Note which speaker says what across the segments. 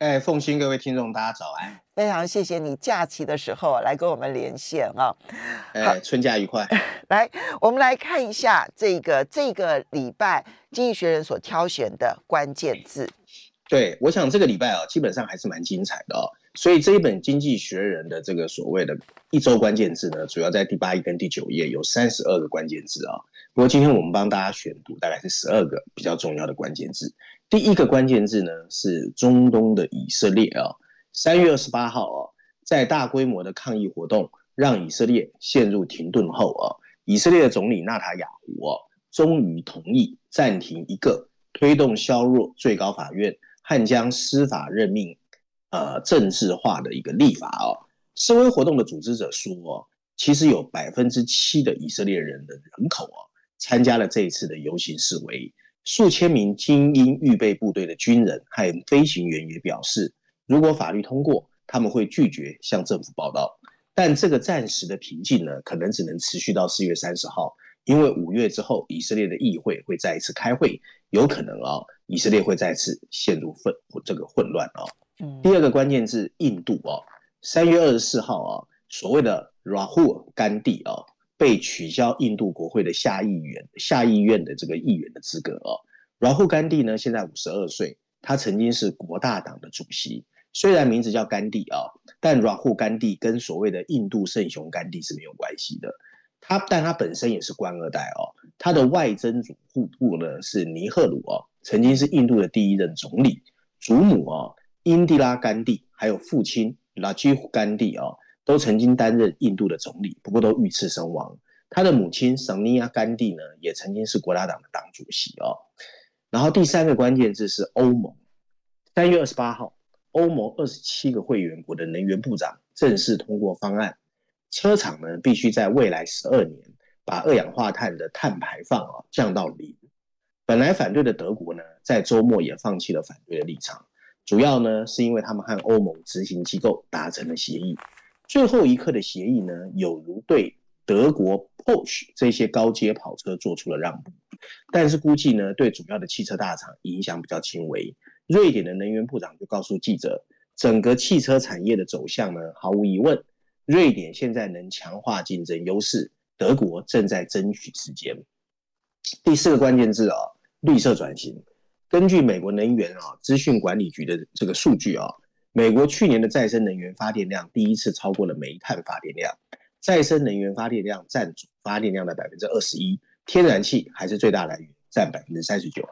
Speaker 1: 哎，凤馨，各位听众，大家早安！
Speaker 2: 非常谢谢你假期的时候来跟我们连线啊！
Speaker 1: 哎，春假愉快。
Speaker 2: 来，我们来看一下这个这个礼拜《经济学人》所挑选的关键字。
Speaker 1: 对，我想这个礼拜啊，基本上还是蛮精彩的哦。所以这一本《经济学人》的这个所谓的一周关键字呢，主要在第八页跟第九页有三十二个关键字啊。不过今天我们帮大家选读大概是十二个比较重要的关键字。第一个关键字呢是中东的以色列啊，三月二十八号啊，在大规模的抗议活动让以色列陷入停顿后啊，以色列的总理纳塔雅胡啊，终于同意暂停一个推动削弱最高法院和将司法任命呃政治化的一个立法啊。示威活动的组织者说啊，其实有百分之七的以色列人的人口啊参加了这一次的游行示威。数千名精英预备部队的军人和飞行员也表示，如果法律通过，他们会拒绝向政府报道。但这个暂时的平静呢，可能只能持续到四月三十号，因为五月之后，以色列的议会会再一次开会，有可能啊，以色列会再次陷入混这个混乱啊。第二个关键字，印度啊，三月二十四号啊，所谓的 Rahul 甘地啊。被取消印度国会的下议员、下议院的这个议员的资格哦。然后甘地呢，现在五十二岁，他曾经是国大党的主席。虽然名字叫甘地啊，但拉胡甘地跟所谓的印度圣雄甘地是没有关系的。他，但他本身也是官二代哦。他的外曾祖父呢是尼赫鲁哦，曾经是印度的第一任总理。祖母哦，英迪拉甘地，还有父亲拉吉夫甘地哦。都曾经担任印度的总理，不过都遇刺身亡。他的母亲桑尼亚甘地呢，也曾经是国大党的党主席哦。然后第三个关键字是欧盟。三月二十八号，欧盟二十七个会员国的能源部长正式通过方案，车厂呢必须在未来十二年把二氧化碳的碳排放啊降到零。本来反对的德国呢，在周末也放弃了反对的立场，主要呢是因为他们和欧盟执行机构达成了协议。最后一刻的协议呢，有如对德国 Porsche 这些高阶跑车做出了让步，但是估计呢，对主要的汽车大厂影响比较轻微。瑞典的能源部长就告诉记者，整个汽车产业的走向呢，毫无疑问，瑞典现在能强化竞争优势，德国正在争取时间。第四个关键字啊，绿色转型。根据美国能源啊资讯管理局的这个数据啊。美国去年的再生能源发电量第一次超过了煤炭发电量，再生能源发电量占总发电量的百分之二十一，天然气还是最大来源，占百分之三十九。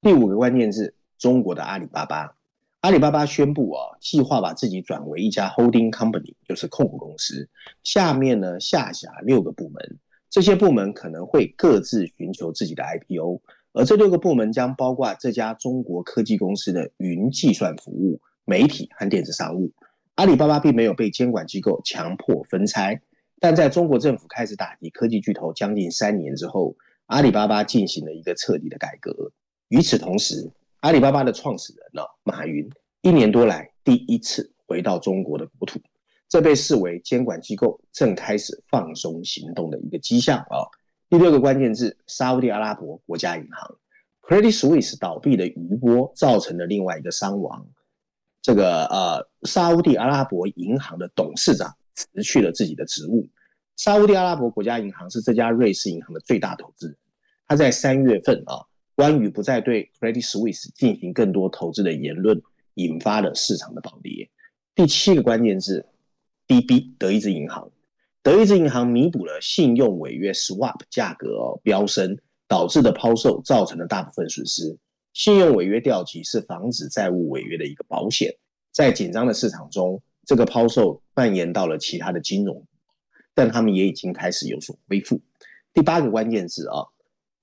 Speaker 1: 第五个关键字，中国的阿里巴巴，阿里巴巴宣布啊，计划把自己转为一家 holding company，就是控股公司，下面呢下辖六个部门，这些部门可能会各自寻求自己的 IPO，而这六个部门将包括这家中国科技公司的云计算服务。媒体和电子商务，阿里巴巴并没有被监管机构强迫分拆，但在中国政府开始打击科技巨头将近三年之后，阿里巴巴进行了一个彻底的改革。与此同时，阿里巴巴的创始人呢，马云一年多来第一次回到中国的国土，这被视为监管机构正开始放松行动的一个迹象啊。第六个关键字：沙乌地阿拉伯国家银行 Credit Suisse 倒闭的余波造成了另外一个伤亡。这个呃，沙乌地阿拉伯银行的董事长辞去了自己的职务。沙乌地阿拉伯国家银行是这家瑞士银行的最大投资人。他在三月份啊，关于不再对 Credit Suisse 进行更多投资的言论，引发了市场的暴跌。第七个关键字，DB 德意志银行，德意志银行弥补了信用违约 Swap 价格飙升导致的抛售造成的大部分损失。信用违约掉级是防止债务违约的一个保险，在紧张的市场中，这个抛售蔓延到了其他的金融，但他们也已经开始有所恢复。第八个关键字啊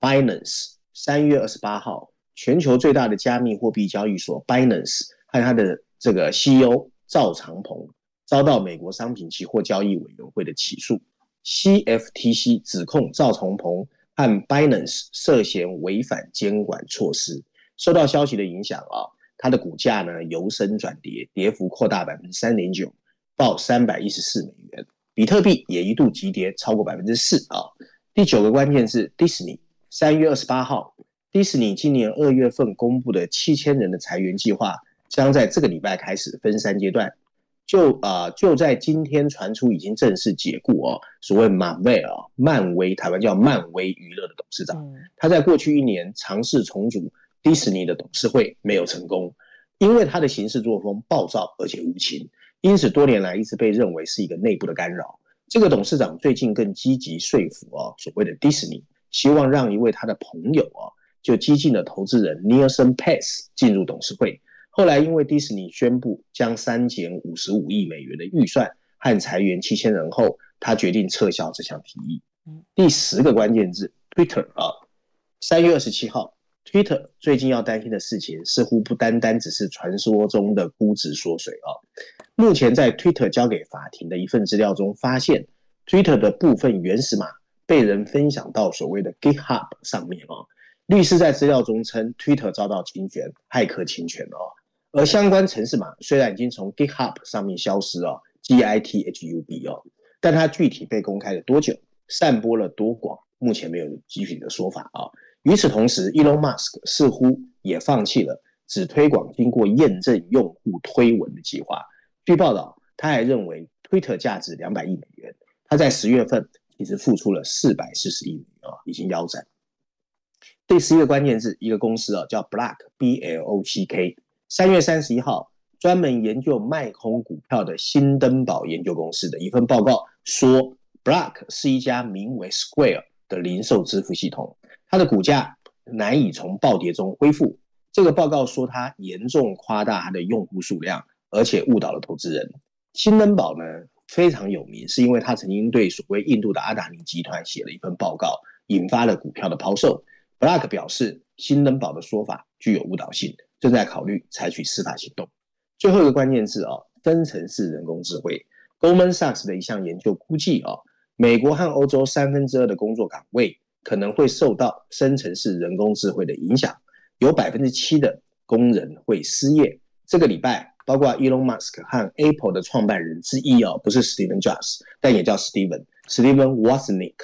Speaker 1: ，Binance，三月二十八号，全球最大的加密货币交易所 Binance 和它的这个 CEO 赵长鹏遭到美国商品期货交易委员会的起诉，CFTC 指控赵长鹏和 Binance 涉嫌违反监管措施。受到消息的影响啊，它的股价呢由升转跌，跌幅扩大百分之三点九，报三百一十四美元。比特币也一度急跌超过百分之四啊。第九个关键是 Disney，三月二十八号，迪士尼今年二月份公布的七千人的裁员计划，将在这个礼拜开始分三阶段。就啊、呃，就在今天传出已经正式解雇哦，所谓马威啊，漫威，台湾叫漫威娱乐的董事长，他在过去一年尝试重组迪士尼的董事会没有成功，因为他的行事作风暴躁而且无情，因此多年来一直被认为是一个内部的干扰。这个董事长最近更积极说服啊，所谓的迪士尼，希望让一位他的朋友啊，就激进的投资人 Nelson Pace 进入董事会。后来因为迪士尼宣布将删减五十五亿美元的预算和裁员七千人后，他决定撤销这项提议。第十个关键字 Twitter 啊，三月二十七号，Twitter 最近要担心的事情似乎不单单只是传说中的估值缩水啊。目前在 Twitter 交给法庭的一份资料中，发现 Twitter 的部分原始码被人分享到所谓的 GitHub 上面啊。律师在资料中称，Twitter 遭到侵权，骇客侵权哦。而相关程式码虽然已经从 GitHub 上面消失哦，GitHub 哦，但它具体被公开了多久，散播了多广，目前没有具体的说法啊。与此同时，Elon Musk 似乎也放弃了只推广经过验证用户推文的计划。据报道，他还认为 Twitter 价值两百亿美元，他在十月份其实付出了四百四十亿美元啊，已经腰斩。第十一个关键字，一个公司啊，叫 Block B L O C K。三月三十一号，专门研究卖空股票的新登堡研究公司的一份报告说，Block 是一家名为 Square 的零售支付系统，它的股价难以从暴跌中恢复。这个报告说，它严重夸大它的用户数量。而且误导了投资人。新登堡呢，非常有名，是因为他曾经对所谓印度的阿达尼集团写了一份报告，引发了股票的抛售。Black 表示，新登堡的说法具有误导性，正在考虑采取司法行动。最后一个关键字啊，分层式人工智慧。Goldman Sachs 的一项研究估计啊，美国和欧洲三分之二的工作岗位可能会受到生成式人工智慧的影响，有百分之七的工人会失业。这个礼拜。包括 Elon Musk 和 Apple 的创办人之一哦，不是 Steven Jobs，但也叫 Steven Steven Wozniak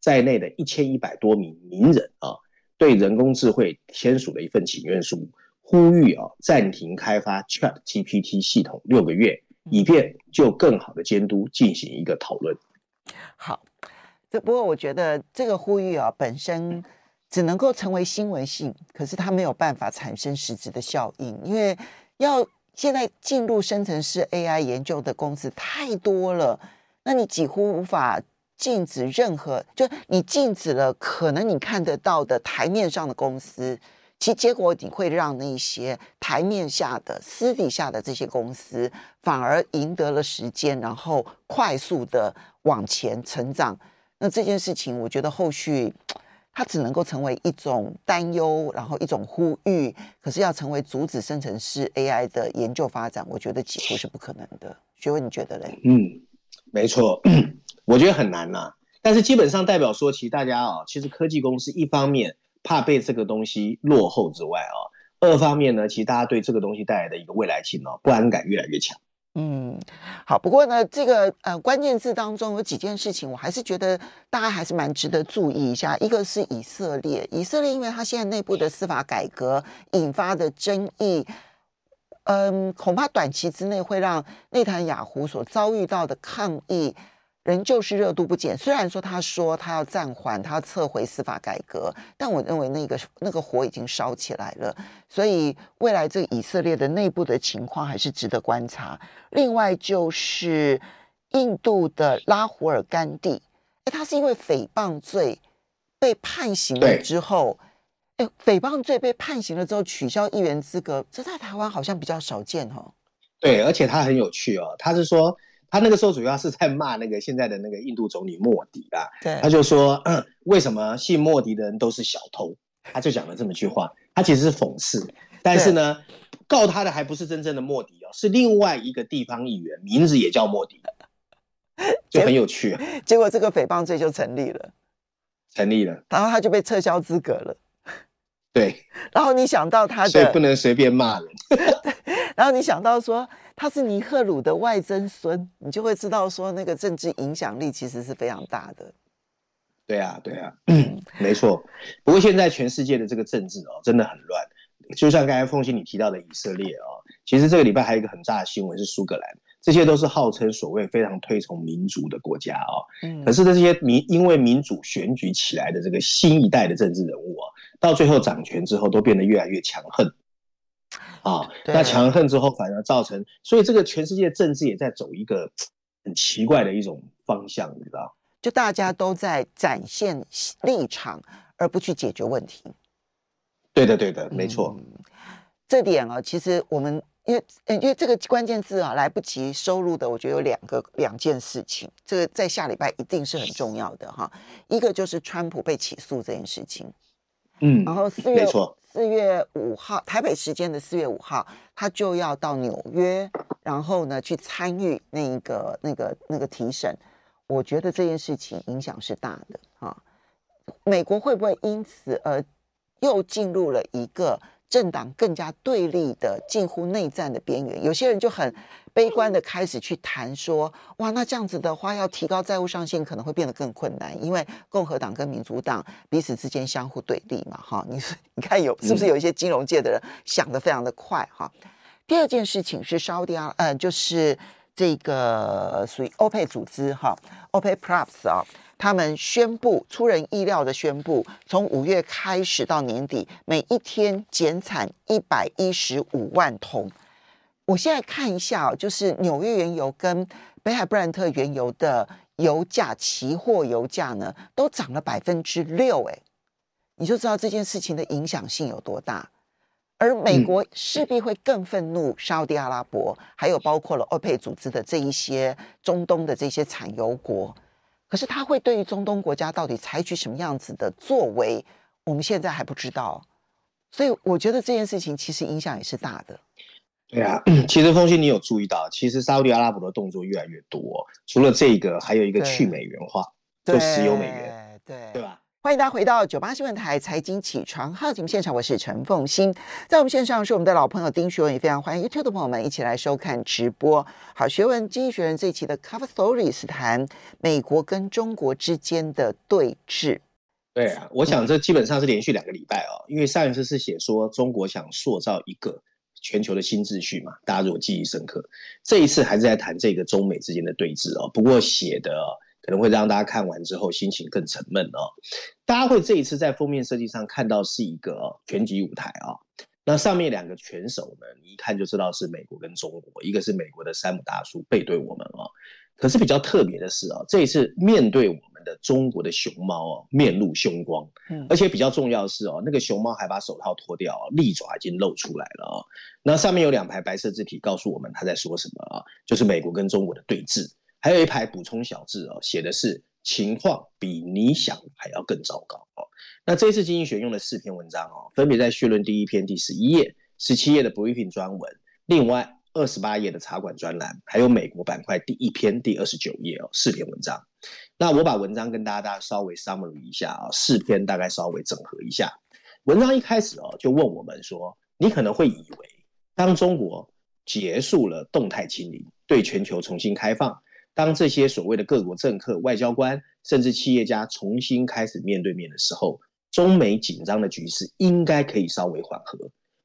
Speaker 1: 在内的一千一百多名名人啊，对人工智慧签署了一份请愿书，呼吁啊暂停开发 ChatGPT 系统六个月，以便就更好的监督进行一个讨论。
Speaker 2: 好，这不过我觉得这个呼吁啊本身只能够成为新闻性，可是它没有办法产生实质的效应，因为要。现在进入生成式 AI 研究的公司太多了，那你几乎无法禁止任何，就你禁止了可能你看得到的台面上的公司，其结果你会让那些台面下的、私底下的这些公司反而赢得了时间，然后快速的往前成长。那这件事情，我觉得后续。它只能够成为一种担忧，然后一种呼吁，可是要成为阻止生成式 AI 的研究发展，我觉得几乎是不可能的。学文，你觉得嘞？
Speaker 1: 嗯，没错，我觉得很难呐、但是基本上代表说，其实大家啊、哦，其实科技公司一方面怕被这个东西落后之外啊、哦，二方面呢，其实大家对这个东西带来的一个未来性哦，不安感越来越强。
Speaker 2: 嗯，好。不过呢，这个呃关键字当中有几件事情，我还是觉得大家还是蛮值得注意一下。一个是以色列，以色列因为它现在内部的司法改革引发的争议，嗯，恐怕短期之内会让内塔雅亚胡所遭遇到的抗议。仍旧是热度不减。虽然说他说他要暂缓，他要撤回司法改革，但我认为那个那个火已经烧起来了。所以未来这个以色列的内部的情况还是值得观察。另外就是印度的拉胡尔甘地，哎，他是因为诽谤罪被判刑了之后，哎，诽谤罪被判刑了之后取消议员资格，这在台湾好像比较少见哦。
Speaker 1: 对，而且他很有趣哦，他是说。他那个时候主要是在骂那个现在的那个印度总理莫迪啊，对，他就说，嗯，为什么信莫迪的人都是小偷？他就讲了这么一句话，他其实是讽刺，但是呢，告他的还不是真正的莫迪哦，是另外一个地方议员，名字也叫莫迪。就很有趣。
Speaker 2: 结果这个诽谤罪就成立了，
Speaker 1: 成立了，
Speaker 2: 然后他就被撤销资格了。
Speaker 1: 对，
Speaker 2: 然后你想到他的，
Speaker 1: 所以不能随便骂人。
Speaker 2: 然后你想到说他是尼赫鲁的外曾孙，你就会知道说那个政治影响力其实是非常大的。
Speaker 1: 对啊，对啊，嗯，没错。不过现在全世界的这个政治哦，真的很乱。就像刚才凤馨你提到的以色列哦，其实这个礼拜还有一个很大的新闻是苏格兰，这些都是号称所谓非常推崇民主的国家哦。嗯。可是这些民因为民主选举起来的这个新一代的政治人物啊。到最后掌权之后，都变得越来越强横，啊，那强横之后反而造成，所以这个全世界政治也在走一个很奇怪的一种方向，你知道？
Speaker 2: 就大家都在展现立场，而不去解决问题。
Speaker 1: 对的，对的，没错。
Speaker 2: 嗯，这点啊，其实我们因为因为这个关键字啊来不及收录的，我觉得有两个两件事情，这个在下礼拜一定是很重要的哈。一个就是川普被起诉这件事情。
Speaker 1: 嗯，
Speaker 2: 然后四月四月五号，台北时间的四月五号，他就要到纽约，然后呢去参与那一个那个那个提审。我觉得这件事情影响是大的啊。美国会不会因此而又进入了一个政党更加对立的近乎内战的边缘？有些人就很。悲观的开始去谈说，哇，那这样子的话，要提高债务上限可能会变得更困难，因为共和党跟民主党彼此之间相互对立嘛，哈，你你看有是不是有一些金融界的人想得非常的快，哈。第二件事情是沙乌地阿，呃，就是这个属于欧佩组织，哈，欧佩 Plus 啊，他们宣布出人意料的宣布，从五月开始到年底，每一天减产一百一十五万桶。我现在看一下，就是纽约原油跟北海布兰特原油的油价期货油价呢，都涨了百分之六，哎，你就知道这件事情的影响性有多大。而美国势必会更愤怒，沙乌地阿拉伯，还有包括了欧佩组织的这一些中东的这些产油国。可是他会对于中东国家到底采取什么样子的作为，我们现在还不知道。所以我觉得这件事情其实影响也是大的。
Speaker 1: 对啊，其实凤馨你有注意到，其实沙乌地阿拉伯的动作越来越多。除了这个，还有一个去美元化，就石油美元，
Speaker 2: 对
Speaker 1: 对吧？
Speaker 2: 欢迎大家回到九八新闻台财经起床号节目现场，我是陈凤欣，在我们线上是我们的老朋友丁学文，也非常欢迎 YouTube 的朋友们一起来收看直播。好，学文经济学人这一期的 Cover Story 是谈美国跟中国之间的对峙。
Speaker 1: 对啊，我想这基本上是连续两个礼拜哦，因为上一次是写说中国想塑造一个。全球的新秩序嘛，大家如果记忆深刻，这一次还是在谈这个中美之间的对峙哦。不过写的可能会让大家看完之后心情更沉闷哦。大家会这一次在封面设计上看到是一个拳击舞台啊，那上面两个拳手呢，你一看就知道是美国跟中国，一个是美国的山姆大叔背对我们哦。可是比较特别的是啊，这一次面对我们的中国的熊猫哦，面露凶光，嗯，而且比较重要的是哦，那个熊猫还把手套脱掉，利爪已经露出来了哦。那上面有两排白色字体告诉我们他在说什么啊，就是美国跟中国的对峙，还有一排补充小字哦，写的是情况比你想还要更糟糕哦。那这次经济学用了四篇文章哦，分别在序论第一篇第十一页、十七页的 briefing 专文，另外。二十八页的茶馆专栏，还有美国板块第一篇第二十九页哦，四篇文章。那我把文章跟大家大家稍微 summary 一下啊，四篇大概稍微整合一下。文章一开始哦，就问我们说，你可能会以为，当中国结束了动态清零，对全球重新开放，当这些所谓的各国政客、外交官甚至企业家重新开始面对面的时候，中美紧张的局势应该可以稍微缓和。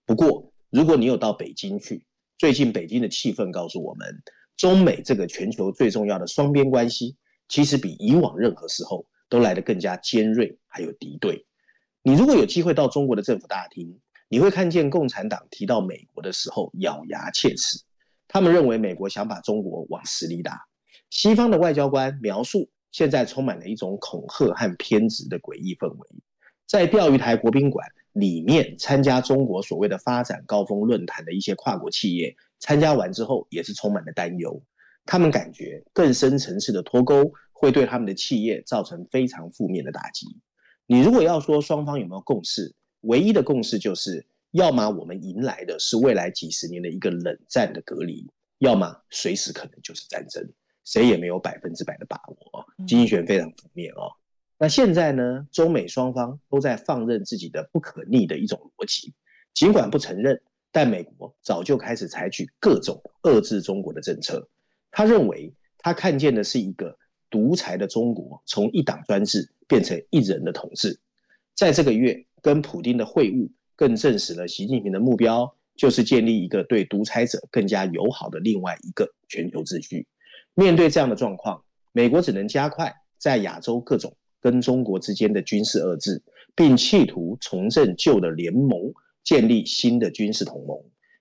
Speaker 1: 不过，如果你有到北京去，最近北京的气氛告诉我们，中美这个全球最重要的双边关系，其实比以往任何时候都来得更加尖锐，还有敌对。你如果有机会到中国的政府大厅，你会看见共产党提到美国的时候咬牙切齿，他们认为美国想把中国往死里打。西方的外交官描述，现在充满了一种恐吓和偏执的诡异氛围，在钓鱼台国宾馆。里面参加中国所谓的发展高峰论坛的一些跨国企业，参加完之后也是充满了担忧。他们感觉更深层次的脱钩会对他们的企业造成非常负面的打击。你如果要说双方有没有共识，唯一的共识就是，要么我们迎来的是未来几十年的一个冷战的隔离，要么随时可能就是战争。谁也没有百分之百的把握。经济学非常负面哦。那现在呢，中美双方都在放任自己的不可逆的一种逻辑，尽管不承认，但美国早就开始采取各种遏制中国的政策。他认为，他看见的是一个独裁的中国从一党专制变成一人的统治。在这个月跟普京的会晤，更证实了习近平的目标就是建立一个对独裁者更加友好的另外一个全球秩序。面对这样的状况，美国只能加快在亚洲各种跟中国之间的军事遏制，并企图重振旧的联盟，建立新的军事同盟。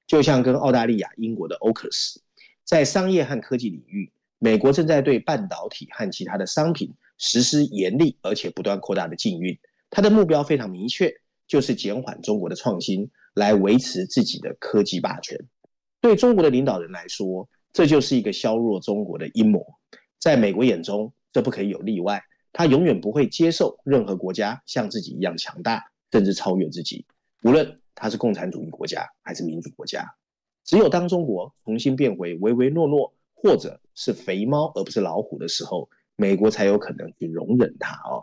Speaker 1: 就像跟澳大利亚、英国的 AUKUS，在商业和科技领域，美国正在对半导体和其他的商品实施严厉而且不断扩大的禁运。他的目标非常明确，就是减缓中国的创新，来维持自己的科技霸权。对中国的领导人来说，这就是一个削弱中国的阴谋。在美国眼中，这不可以有例外。他永远不会接受任何国家像自己一样强大，甚至超越自己。无论他是共产主义国家还是民主国家，只有当中国重新变回唯唯诺诺，或者是肥猫而不是老虎的时候，美国才有可能去容忍他哦。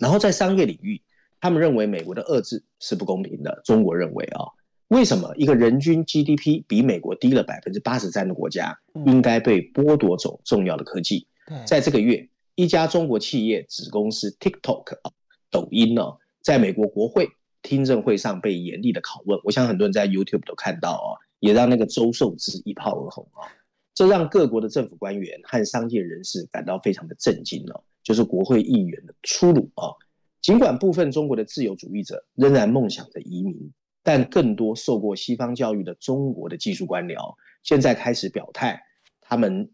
Speaker 1: 然后在商业领域，他们认为美国的遏制是不公平的。中国认为啊，为什么一个人均 GDP 比美国低了百分之八十三的国家，应该被剥夺走重要的科技？在这个月，一家中国企业子公司 TikTok 啊，抖音呢，在美国国会听证会上被严厉的拷问。我想很多人在 YouTube 都看到啊，也让那个周受之一炮而红啊。这让各国的政府官员和商界人士感到非常的震惊了。就是国会议员的粗鲁啊！尽管部分中国的自由主义者仍然梦想着移民，但更多受过西方教育的中国的技术官僚现在开始表态，他们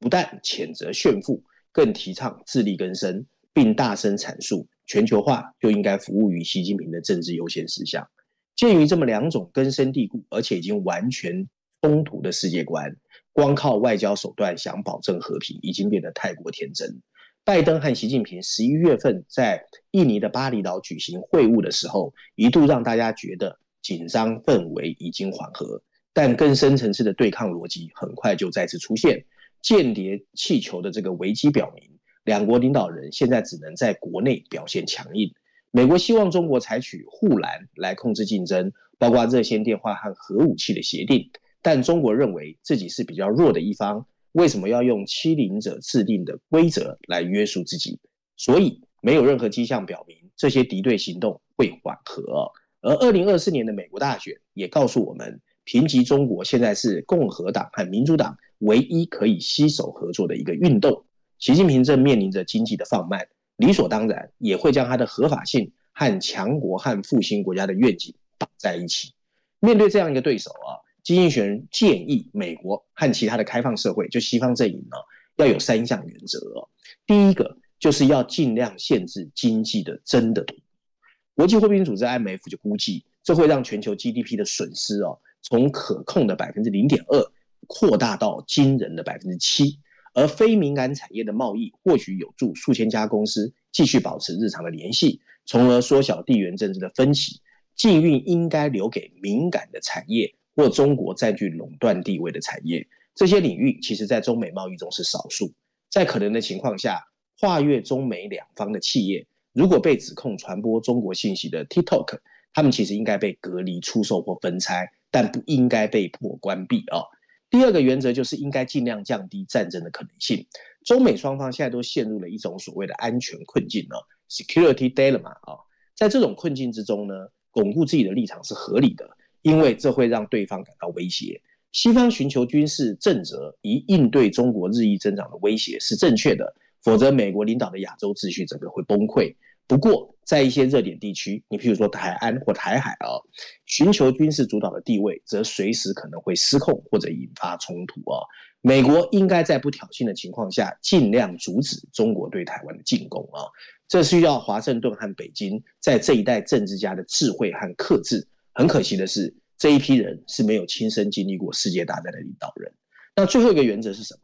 Speaker 1: 不但谴责炫富，更提倡自力更生，并大声阐述全球化就应该服务于习近平的政治优先事项。鉴于这么两种根深蒂固而且已经完全冲突的世界观，光靠外交手段想保证和平，已经变得太过天真。拜登和习近平十一月份在印尼的巴厘岛举行会晤的时候，一度让大家觉得紧张氛围已经缓和，但更深层次的对抗逻辑很快就再次出现。间谍气球的这个危机表明，两国领导人现在只能在国内表现强硬。美国希望中国采取护栏来控制竞争，包括热线电话和核武器的协定，但中国认为自己是比较弱的一方。为什么要用欺凌者制定的规则来约束自己？所以没有任何迹象表明这些敌对行动会缓和。而二零二四年的美国大选也告诉我们，评级中国现在是共和党和民主党唯一可以携手合作的一个运动。习近平正面临着经济的放慢，理所当然也会将他的合法性和强国和复兴国家的愿景绑在一起。面对这样一个对手啊。经济学人建议美国和其他的开放社会，就西方阵营呢，要有三项原则哦。第一个就是要尽量限制经济的真的。国际货币组织 IMF 就估计，这会让全球 GDP 的损失哦，从可控的百分之零点二扩大到惊人的百分之七。而非敏感产业的贸易或许有助数千家公司继续保持日常的联系，从而缩小地缘政治的分歧。禁运应该留给敏感的产业。或中国占据垄断地位的产业，这些领域其实在中美贸易中是少数。在可能的情况下，跨越中美两方的企业，如果被指控传播中国信息的 TikTok，他们其实应该被隔离出售或分拆，但不应该被迫关闭啊。第二个原则就是应该尽量降低战争的可能性。中美双方现在都陷入了一种所谓的安全困境啊，security dilemma 啊。在这种困境之中呢，巩固自己的立场是合理的。因为这会让对方感到威胁，西方寻求军事震慑以应对中国日益增长的威胁是正确的，否则美国领导的亚洲秩序整个会崩溃。不过，在一些热点地区，你譬如说台湾或台海啊，寻求军事主导的地位，则随时可能会失控或者引发冲突啊。美国应该在不挑衅的情况下，尽量阻止中国对台湾的进攻啊。这需要华盛顿和北京在这一代政治家的智慧和克制。很可惜的是，这一批人是没有亲身经历过世界大战的领导人。那最后一个原则是什么？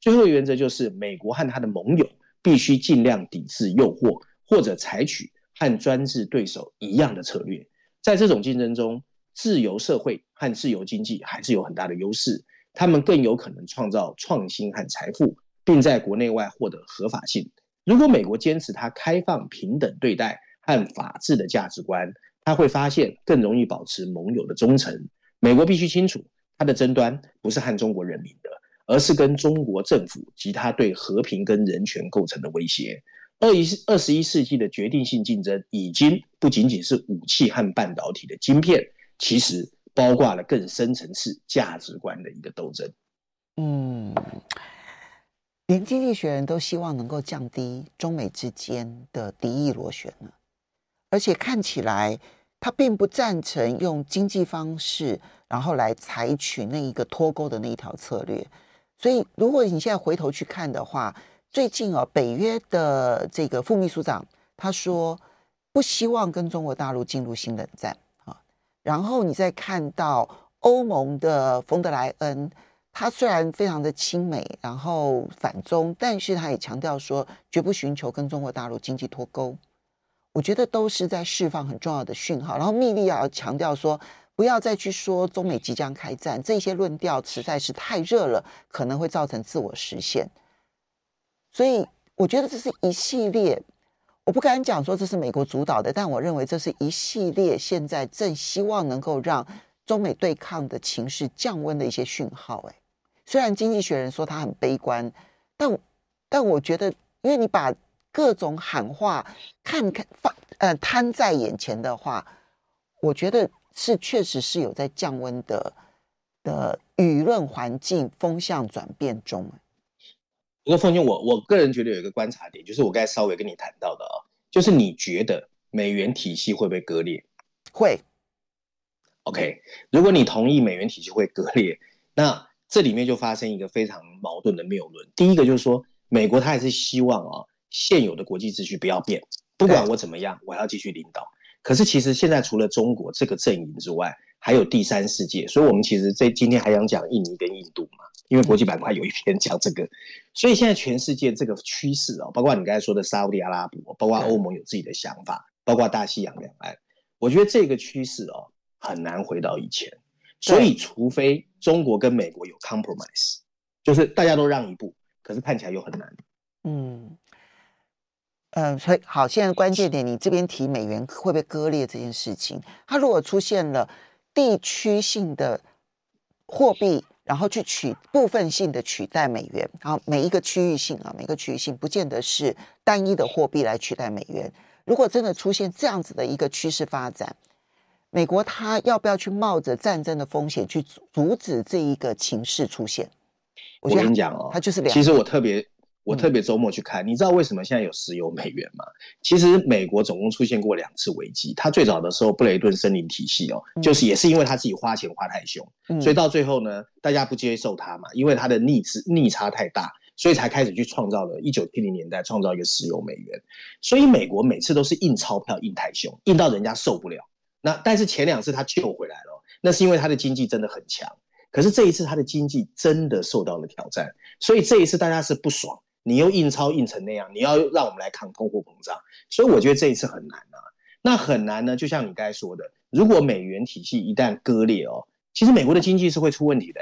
Speaker 1: 最后一个原则就是，美国和他的盟友必须尽量抵制诱惑，或者采取和专制对手一样的策略。在这种竞争中，自由社会和自由经济还是有很大的优势，他们更有可能创造创新和财富，并在国内外获得合法性。如果美国坚持它开放、平等对待和法治的价值观，他会发现更容易保持盟友的忠诚。美国必须清楚，它的争端不是和中国人民的，而是跟中国政府及它对和平跟人权构成的威胁。二一二十一世纪的决定性竞争，已经不仅仅是武器和半导体的晶片，其实包括了更深层次价值观的一个斗争。
Speaker 2: 嗯，连经济学人都希望能够降低中美之间的敌意螺旋呢，而且看起来他并不赞成用经济方式，然后来采取那一个脱钩的那一条策略。所以，如果你现在回头去看的话，最近哦，北约的这个副秘书长他说不希望跟中国大陆进入新冷战啊。然后你再看到欧盟的冯德莱恩，他虽然非常的亲美，然后反中，但是他也强调说绝不寻求跟中国大陆经济脱钩。我觉得都是在释放很重要的讯号。然后密利亚强调说不要再去说中美即将开战，这些论调实在是太热了，可能会造成自我实现。所以我觉得这是一系列，我不敢讲说这是美国主导的，但我认为这是一系列现在正希望能够让中美对抗的情势降温的一些讯号。哎，虽然经济学人说他很悲观，但但我觉得，因为你把各种喊话看看放呃摊在眼前的话，我觉得是确实是有在降温的的舆论环境风向转变中。
Speaker 1: 不过，凤俊，我我个人觉得有一个观察点，就是我刚才稍微跟你谈到的啊，就是你觉得美元体系会不会割裂？
Speaker 2: 会。
Speaker 1: OK，如果你同意美元体系会割裂，那这里面就发生一个非常矛盾的谬论。第一个就是说，美国他还是希望啊，现有的国际秩序不要变，不管我怎么样，我还要继续领导。可是其实现在除了中国这个阵营之外，还有第三世界，所以我们其实在今天还想讲印尼跟印度嘛。因为国际板块有一篇讲这个，所以现在全世界这个趋势哦，包括你刚才说的沙乌地阿拉伯，包括欧盟有自己的想法，包括大西洋两岸，我觉得这个趋势哦很难回到以前。所以除非中国跟美国有 compromise，就是大家都让一步，可是看起来又很难。
Speaker 2: 嗯，嗯，所以好，现在关键点，你这边提美元会不会割裂这件事情，它如果出现了地区性的货币。然后去取部分性的取代美元，然后每一个区域性啊，每个区域性不见得是单一的货币来取代美元。如果真的出现这样子的一个趋势发展，美国他要不要去冒着战争的风险去阻止这一个情势出现？
Speaker 1: 我跟你讲哦，
Speaker 2: 他就是两。
Speaker 1: 其实我特别。我特别周末去看，你知道为什么现在有石油美元吗？其实美国总共出现过两次危机。它最早的时候，布雷顿森林体系哦，就是也是因为他自己花钱花太凶，所以到最后呢，大家不接受他嘛，因为他的逆值逆差太大，所以才开始去创造了1970年代创造一个石油美元。所以美国每次都是印钞票印太凶，印到人家受不了。那但是前两次他救回来了，那是因为他的经济真的很强。可是这一次他的经济真的受到了挑战，所以这一次大家是不爽。你又印钞印成那样，你要让我们来抗通货膨胀，所以我觉得这一次很难啊。那很难呢，就像你刚才说的，如果美元体系一旦割裂哦，其实美国的经济是会出问题的。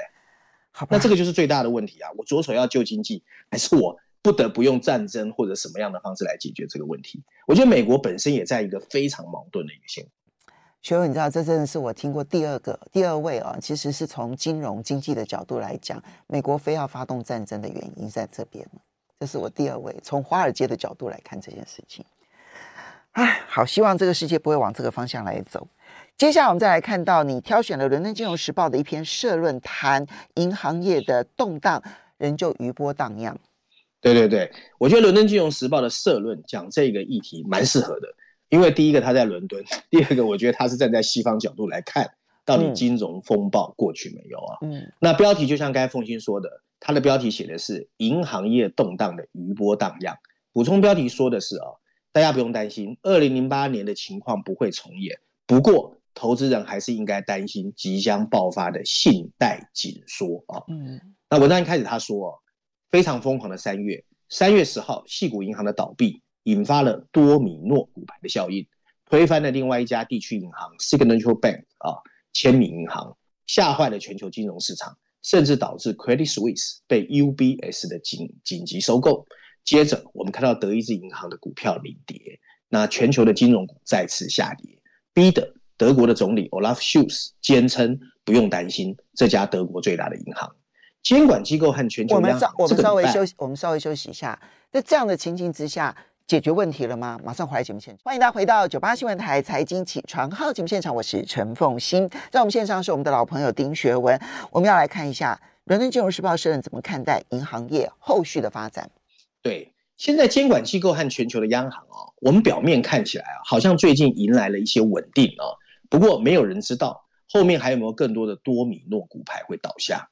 Speaker 1: 好，那这个就是最大的问题啊！我左手要救经济，还是我不得不用战争或者什么样的方式来解决这个问题？我觉得美国本身也在一个非常矛盾的一个现况。
Speaker 2: 学友，你知道，这真的是我听过第二个、第二位啊，其实是从金融经济的角度来讲，美国非要发动战争的原因在这边。这是我第二位，从华尔街的角度来看这件事情。哎，好，希望这个世界不会往这个方向来走。接下来我们再来看到你挑选了《伦敦金融时报》的一篇社论，谈银行业的动荡仍旧余波荡漾。
Speaker 1: 对对对，我觉得《伦敦金融时报》的社论讲这个议题蛮适合的，因为第一个他在伦敦，第二个我觉得他是站在西方角度来看，到底金融风暴过去没有啊？嗯，那标题就像刚才凤欣说的。它的标题写的是“银行业动荡的余波荡漾”，补充标题说的是哦，大家不用担心，二零零八年的情况不会重演。不过，投资人还是应该担心即将爆发的信贷紧缩啊。嗯，那文章一开始他说哦，非常疯狂的三月，三月十号，系谷银行的倒闭引发了多米诺骨牌的效应，推翻了另外一家地区银行 Signature Bank 啊，签名银行，吓坏了全球金融市场。甚至导致 Credit Suisse 被 UBS 的紧紧急收购。接着，我们看到德意志银行的股票领跌，那全球的金融股再次下跌，逼得德国的总理 Olaf s c h u l z 坚称不用担心这家德国最大的银行。监管机构和全球央行，
Speaker 2: 我们稍微休息，我们稍微休息一下。在这样的情形之下，解决问题了吗？马上回来节目现场，欢迎大家回到九八新闻台财经起床号节目现场，我是陈凤欣，在我们线上是我们的老朋友丁学文，我们要来看一下伦敦金融时报社人怎么看待银行业后续的发展。
Speaker 1: 对，现在监管机构和全球的央行啊，我们表面看起来啊，好像最近迎来了一些稳定啊，不过没有人知道后面还有没有更多的多米诺骨牌会倒下。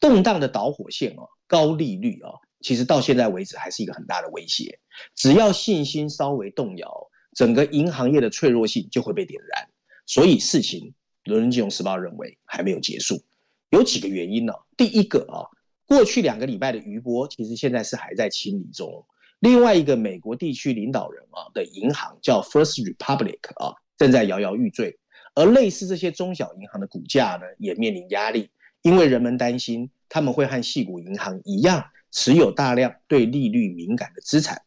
Speaker 1: 动荡的导火线哦，高利率哦，其实到现在为止还是一个很大的威胁。只要信心稍微动摇，整个银行业的脆弱性就会被点燃。所以事情，伦敦金融时报认为还没有结束，有几个原因呢？第一个啊，过去两个礼拜的余波，其实现在是还在清理中。另外一个美国地区领导人啊的银行叫 First Republic 啊，正在摇摇欲坠，而类似这些中小银行的股价呢，也面临压力。因为人们担心他们会和矽谷银行一样持有大量对利率敏感的资产，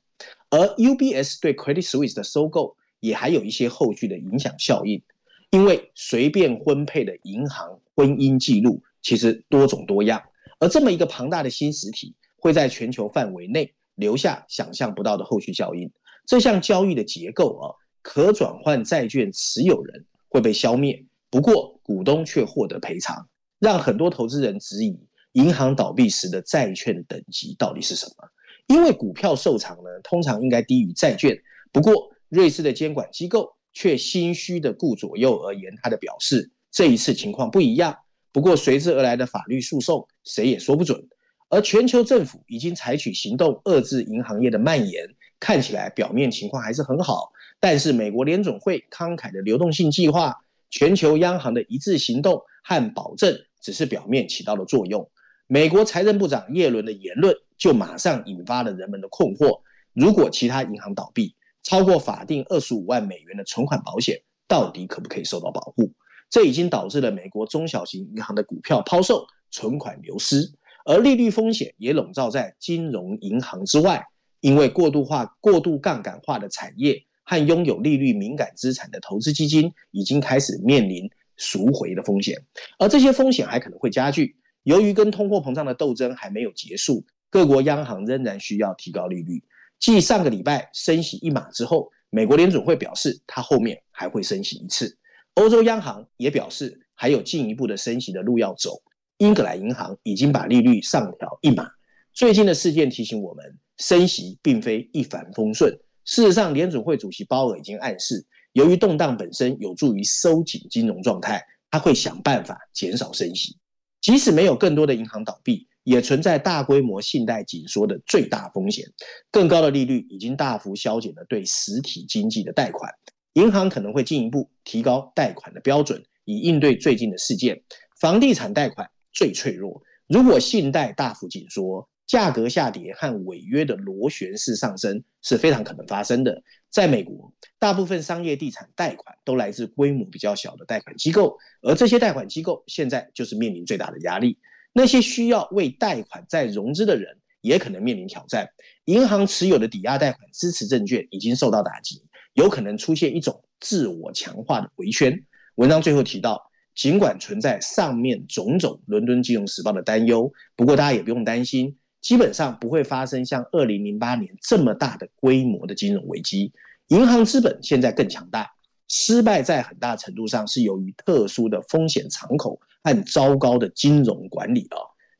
Speaker 1: 而 UBS 对 Credit Suisse 的收购也还有一些后续的影响效应。因为随便婚配的银行婚姻记录其实多种多样，而这么一个庞大的新实体会在全球范围内留下想象不到的后续效应。这项交易的结构啊，可转换债券持有人会被消灭，不过股东却获得赔偿。让很多投资人质疑银行倒闭时的债券等级到底是什么？因为股票受偿呢，通常应该低于债券。不过，瑞士的监管机构却心虚的顾左右而言他的表示，这一次情况不一样。不过，随之而来的法律诉讼，谁也说不准。而全球政府已经采取行动遏制银行业的蔓延，看起来表面情况还是很好。但是，美国联总会慷慨的流动性计划，全球央行的一致行动和保证。只是表面起到了作用。美国财政部长耶伦的言论就马上引发了人们的困惑：如果其他银行倒闭，超过法定二十五万美元的存款保险到底可不可以受到保护？这已经导致了美国中小型银行的股票抛售、存款流失，而利率风险也笼罩在金融银行之外。因为过度化、过度杠杆化的产业和拥有利率敏感资产的投资基金已经开始面临。赎回的风险，而这些风险还可能会加剧。由于跟通货膨胀的斗争还没有结束，各国央行仍然需要提高利率。继上个礼拜升息一码之后，美国联准会表示，它后面还会升息一次。欧洲央行也表示，还有进一步的升息的路要走。英格兰银行已经把利率上调一码。最近的事件提醒我们，升息并非一帆风顺。事实上，联准会主席鲍尔已经暗示。由于动荡本身有助于收紧金融状态，他会想办法减少升息。即使没有更多的银行倒闭，也存在大规模信贷紧缩的最大风险。更高的利率已经大幅削减了对实体经济的贷款，银行可能会进一步提高贷款的标准，以应对最近的事件。房地产贷款最脆弱，如果信贷大幅紧缩，价格下跌和违约的螺旋式上升是非常可能发生的。在美国，大部分商业地产贷款都来自规模比较小的贷款机构，而这些贷款机构现在就是面临最大的压力。那些需要为贷款再融资的人也可能面临挑战。银行持有的抵押贷款支持证券已经受到打击，有可能出现一种自我强化的回圈。文章最后提到，尽管存在上面种种伦敦金融时报的担忧，不过大家也不用担心。基本上不会发生像二零零八年这么大的规模的金融危机。银行资本现在更强大，失败在很大程度上是由于特殊的风险敞口和糟糕的金融管理啊。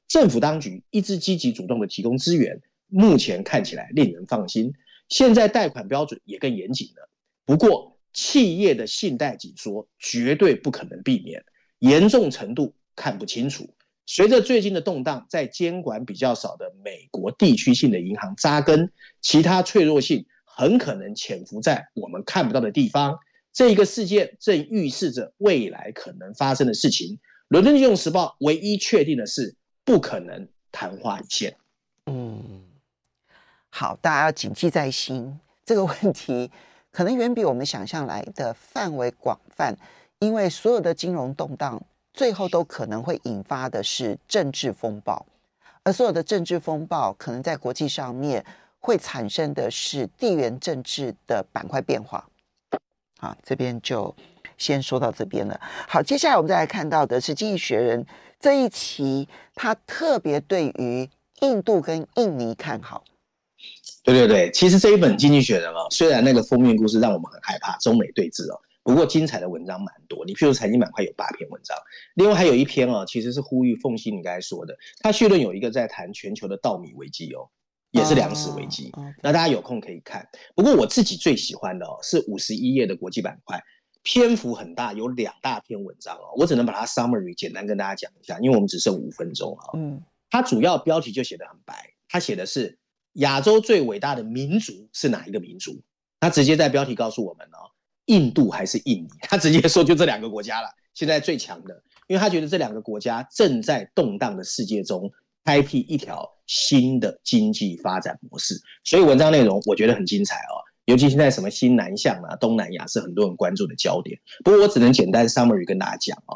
Speaker 1: 政府当局一直积极主动的提供资源，目前看起来令人放心。现在贷款标准也更严谨了。不过，企业的信贷紧缩绝对不可能避免，严重程度看不清楚。随着最近的动荡，在监管比较少的美国地区性的银行扎根，其他脆弱性很可能潜伏在我们看不到的地方。这一个事件正预示着未来可能发生的事情。伦敦金融时报唯一确定的是，不可能昙花一现。
Speaker 2: 嗯，好，大家要谨记在心。这个问题可能远比我们想象来的范围广泛，因为所有的金融动荡。最后都可能会引发的是政治风暴，而所有的政治风暴可能在国际上面会产生的是地缘政治的板块变化。好，这边就先说到这边了。好，接下来我们再来看到的是《经济学人》这一期，他特别对于印度跟印尼看好。
Speaker 1: 对对对，其实这一本《经济学人》哦，虽然那个封面故事让我们很害怕，中美对峙哦。不过精彩的文章蛮多，你譬如财经板块有八篇文章，另外还有一篇哦，其实是呼吁凤馨你刚才说的，他序论有一个在谈全球的稻米危机哦，也是粮食危机。Oh. 那大家有空可以看。不过我自己最喜欢的哦是五十一页的国际板块，篇幅很大，有两大篇文章哦，我只能把它 summary 简单跟大家讲一下，因为我们只剩五分钟啊。嗯，它主要标题就写得很白，它写的是亚洲最伟大的民族是哪一个民族？它直接在标题告诉我们哦。印度还是印尼？他直接说就这两个国家了，现在最强的，因为他觉得这两个国家正在动荡的世界中开辟一条新的经济发展模式，所以文章内容我觉得很精彩哦，尤其现在什么新南向啊、东南亚是很多人关注的焦点。不过我只能简单 summary 跟大家讲啊，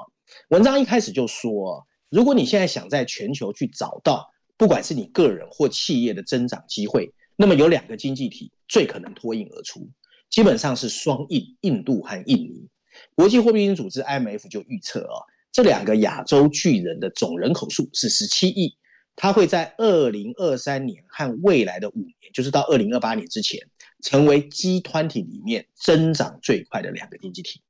Speaker 1: 文章一开始就说，如果你现在想在全球去找到不管是你个人或企业的增长机会，那么有两个经济体最可能脱颖而出。基本上是双印，印度和印尼。国际货币基金组织 IMF 就预测啊，这两个亚洲巨人的总人口数是十七亿，它会在二零二三年和未来的五年，就是到二零二八年之前，成为 G 团体里面增长最快的两个经济体。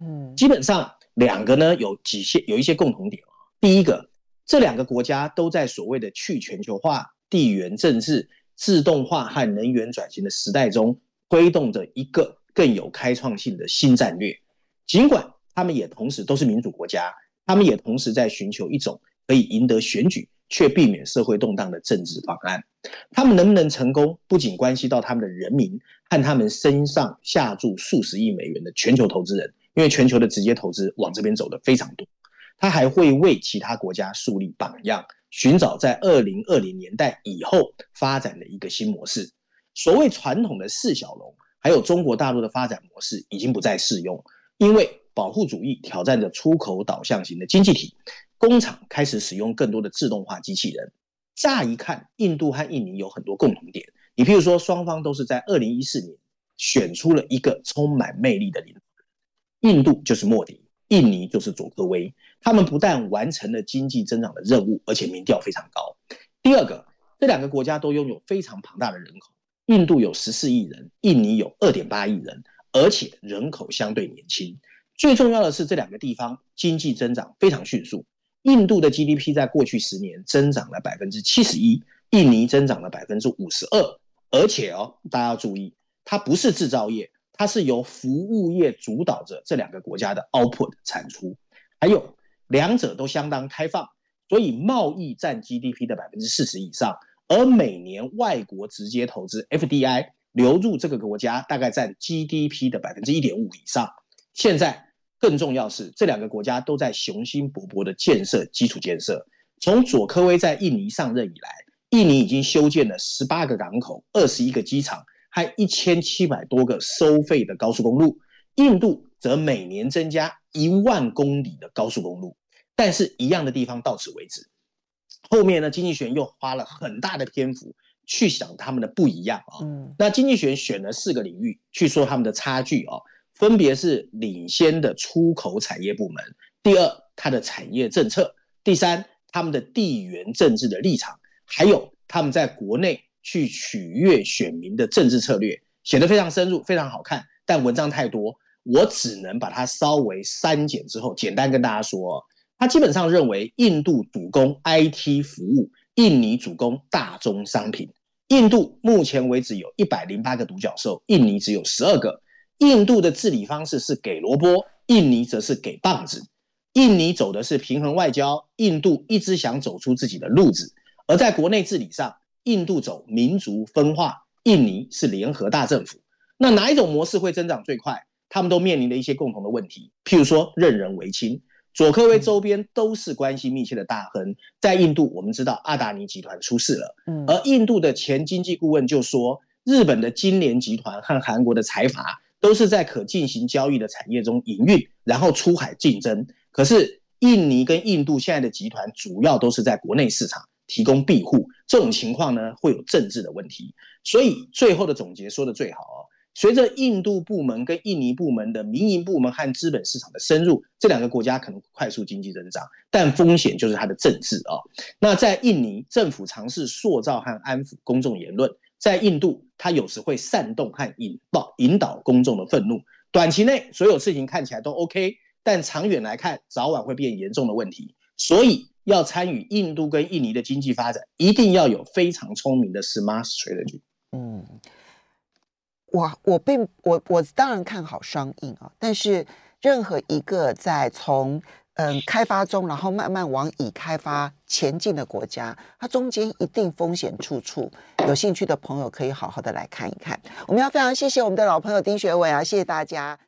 Speaker 1: 嗯，基本上两个呢有几些有一些共同点啊。第一个，这两个国家都在所谓的去全球化、地缘政治、自动化和能源转型的时代中。推动着一个更有开创性的新战略，尽管他们也同时都是民主国家，他们也同时在寻求一种可以赢得选举却避免社会动荡的政治方案。他们能不能成功，不仅关系到他们的人民和他们身上下注数十亿美元的全球投资人，因为全球的直接投资往这边走的非常多，他还会为其他国家树立榜样，寻找在二零二零年代以后发展的一个新模式。所谓传统的四小龙，还有中国大陆的发展模式已经不再适用，因为保护主义挑战着出口导向型的经济体，工厂开始使用更多的自动化机器人。乍一看，印度和印尼有很多共同点，你譬如说，双方都是在二零一四年选出了一个充满魅力的领导人，印度就是莫迪，印尼就是佐科威，他们不但完成了经济增长的任务，而且民调非常高。第二个，这两个国家都拥有非常庞大的人口。印度有十四亿人，印尼有二点八亿人，而且人口相对年轻。最重要的是，这两个地方经济增长非常迅速。印度的 GDP 在过去十年增长了百分之七十一，印尼增长了百分之五十二。而且哦，大家要注意，它不是制造业，它是由服务业主导着这两个国家的 output 产出。还有，两者都相当开放，所以贸易占 GDP 的百分之四十以上。而每年外国直接投资 FDI 流入这个国家，大概占 GDP 的百分之一点五以上。现在更重要是，这两个国家都在雄心勃勃的建设基础建设。从佐科威在印尼上任以来，印尼已经修建了十八个港口、二十一个机场，还一千七百多个收费的高速公路。印度则每年增加一万公里的高速公路，但是一样的地方到此为止。后面呢，经济学又花了很大的篇幅去想他们的不一样啊。嗯，那经济学人选了四个领域去说他们的差距啊，分别是领先的出口产业部门，第二，它的产业政策，第三，他们的地缘政治的立场，还有他们在国内去取悦选民的政治策略，写得非常深入，非常好看。但文章太多，我只能把它稍微删减之后，简单跟大家说。他基本上认为，印度主攻 IT 服务，印尼主攻大宗商品。印度目前为止有一百零八个独角兽，印尼只有十二个。印度的治理方式是给萝卜，印尼则是给棒子。印尼走的是平衡外交，印度一直想走出自己的路子。而在国内治理上，印度走民族分化，印尼是联合大政府。那哪一种模式会增长最快？他们都面临了一些共同的问题，譬如说任人唯亲。佐科威周边都是关系密切的大亨，在印度，我们知道阿达尼集团出事了，嗯，而印度的前经济顾问就说，日本的金联集团和韩国的财阀都是在可进行交易的产业中营运，然后出海竞争。可是印尼跟印度现在的集团主要都是在国内市场提供庇护，这种情况呢会有政治的问题。所以最后的总结说得最好哦。随着印度部门跟印尼部门的民营部门和资本市场的深入，这两个国家可能快速经济增长，但风险就是它的政治啊。那在印尼，政府尝试塑造和安抚公众言论；在印度，它有时会煽动和引爆引导公众的愤怒。短期内所有事情看起来都 OK，但长远来看，早晚会变严重的问题。所以，要参与印度跟印尼的经济发展，一定要有非常聪明的 smart strategy。嗯。
Speaker 2: 我我并我我当然看好双印啊，但是任何一个在从嗯开发中，然后慢慢往已开发前进的国家，它中间一定风险处处。有兴趣的朋友可以好好的来看一看。我们要非常谢谢我们的老朋友丁学伟啊，谢谢大家。